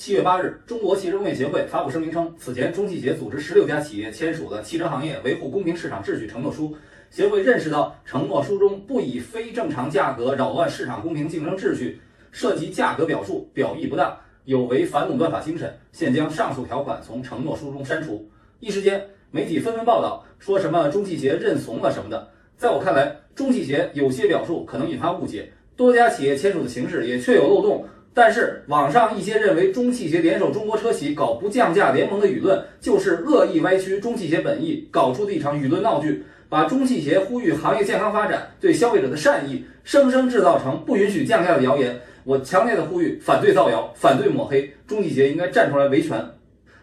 七月八日，中国汽车工业协会发布声明称，此前中汽协组织十六家企业签署的汽车行业维护公平市场秩序承诺书，协会认识到承诺书中不以非正常价格扰乱市场公平竞争秩序，涉及价格表述表意不当，有违反垄断法精神，现将上述条款从承诺书中删除。一时间，媒体纷纷报道说什么中汽协认怂了什么的，在我看来，中汽协有些表述可能引发误解，多家企业签署的形式也确有漏洞。但是，网上一些认为中汽协联手中国车企搞不降价联盟的舆论，就是恶意歪曲中汽协本意，搞出的一场舆论闹剧，把中汽协呼吁行业健康发展、对消费者的善意，生生制造成不允许降价的谣言。我强烈的呼吁，反对造谣，反对抹黑，中汽协应该站出来维权。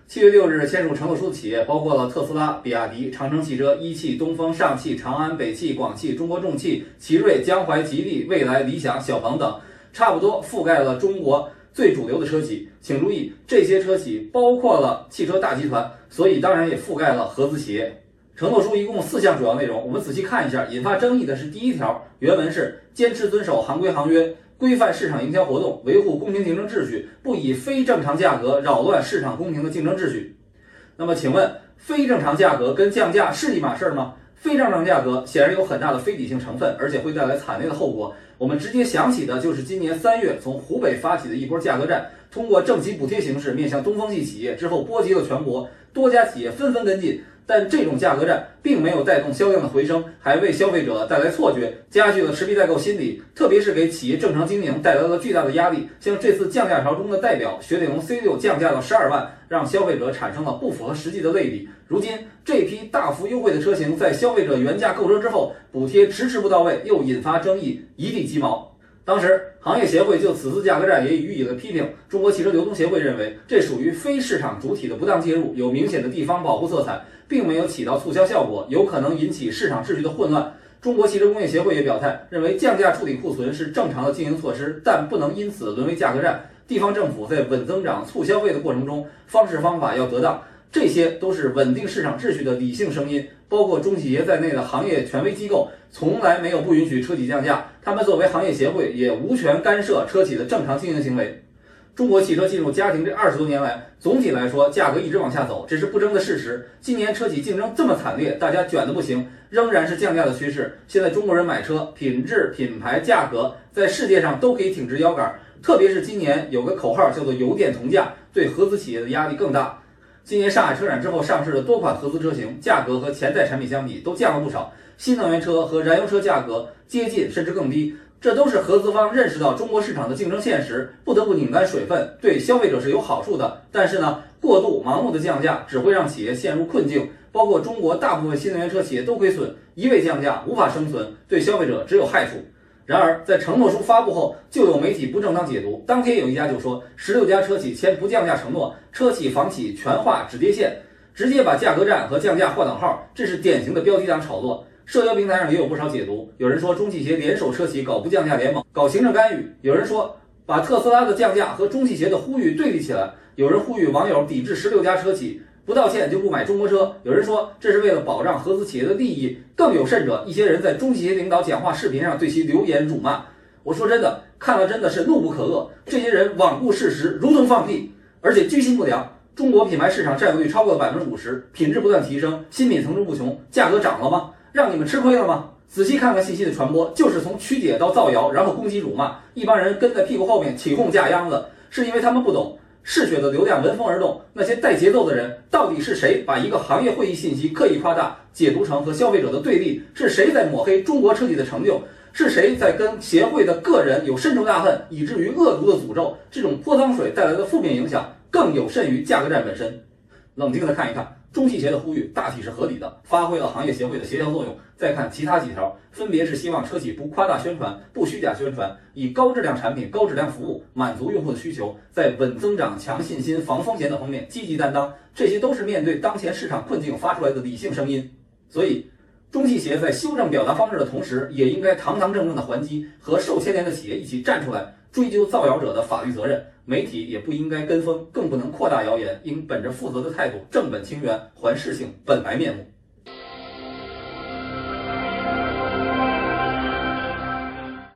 七月六日签署承诺书的企业包括了特斯拉、比亚迪、长城汽车、一汽、东风、上汽、长安、北汽、广汽、中国重汽、奇瑞、江淮、吉利、蔚来、理想、小鹏等。差不多覆盖了中国最主流的车企，请注意，这些车企包括了汽车大集团，所以当然也覆盖了合资企业。承诺书一共四项主要内容，我们仔细看一下。引发争议的是第一条，原文是坚持遵守行规行约，规范市场营销活动，维护公平竞争秩序，不以非正常价格扰乱市场公平的竞争秩序。那么，请问，非正常价格跟降价是一码事吗？非正常价格显然有很大的非理性成分，而且会带来惨烈的后果。我们直接想起的就是今年三月从湖北发起的一波价格战，通过政企补贴形式面向东风系企业之后，波及了全国，多家企业纷纷跟进。但这种价格战并没有带动销量的回升，还为消费者带来错觉，加剧了持币待购心理，特别是给企业正常经营带来了巨大的压力。像这次降价潮中的代表雪铁龙 C 六降价到十二万，让消费者产生了不符合实际的类比。如今这批大幅优惠的车型在消费者原价购车之后，补贴迟迟不到位，又引发争议，一地鸡毛。当时，行业协会就此次价格战也予以了批评。中国汽车流通协会认为，这属于非市场主体的不当介入，有明显的地方保护色彩，并没有起到促销效果，有可能引起市场秩序的混乱。中国汽车工业协会也表态，认为降价处理库存是正常的经营措施，但不能因此沦为价格战。地方政府在稳增长、促消费的过程中，方式方法要得当。这些都是稳定市场秩序的理性声音，包括中企业在内的行业权威机构从来没有不允许车企降价，他们作为行业协会也无权干涉车企的正常经营行为。中国汽车进入家庭这二十多年来，总体来说价格一直往下走，这是不争的事实。今年车企竞争这么惨烈，大家卷的不行，仍然是降价的趋势。现在中国人买车，品质、品牌、价格在世界上都可以挺直腰杆，特别是今年有个口号叫做“油电同价”，对合资企业的压力更大。今年上海车展之后上市的多款合资车型，价格和前代产品相比都降了不少。新能源车和燃油车价格接近甚至更低，这都是合资方认识到中国市场的竞争现实，不得不拧干水分，对消费者是有好处的。但是呢，过度盲目的降价只会让企业陷入困境，包括中国大部分新能源车企业都亏损，一味降价无法生存，对消费者只有害处。然而，在承诺书发布后，就有媒体不正当解读。当天有一家就说，十六家车企签不降价承诺，车企房企全画止跌线，直接把价格战和降价划等号，这是典型的标题党炒作。社交平台上也有不少解读，有人说中汽协联手车企搞不降价联盟，搞行政干预；有人说把特斯拉的降价和中汽协的呼吁对立起来；有人呼吁网友抵制十六家车企。不道歉就不买中国车。有人说这是为了保障合资企业的利益，更有甚者，一些人在中企业领导讲话视频上对其留言辱骂。我说真的，看了真的是怒不可遏。这些人罔顾事实，如同放屁，而且居心不良。中国品牌市场占有率超过了百分之五十，品质不断提升，新品层出不穷，价格涨了吗？让你们吃亏了吗？仔细看看信息的传播，就是从曲解到造谣，然后攻击辱骂，一帮人跟在屁股后面起哄架秧子，是因为他们不懂。嗜血的流量闻风而动，那些带节奏的人到底是谁？把一个行业会议信息刻意夸大，解读成和消费者的对立？是谁在抹黑中国车企的成就？是谁在跟协会的个人有深仇大恨，以至于恶毒的诅咒？这种泼脏水带来的负面影响，更有甚于价格战本身。冷静的看一看。中汽协的呼吁大体是合理的，发挥了行业协会的协调作用。再看其他几条，分别是希望车企不夸大宣传、不虚假宣传，以高质量产品、高质量服务满足用户的需求，在稳增长、强信心、防风险等方面积极担当。这些都是面对当前市场困境发出来的理性声音。所以，中汽协在修正表达方式的同时，也应该堂堂正正的还击，和受牵连的企业一起站出来。追究造谣者的法律责任，媒体也不应该跟风，更不能扩大谣言，应本着负责的态度，正本清源，还事情本来面目。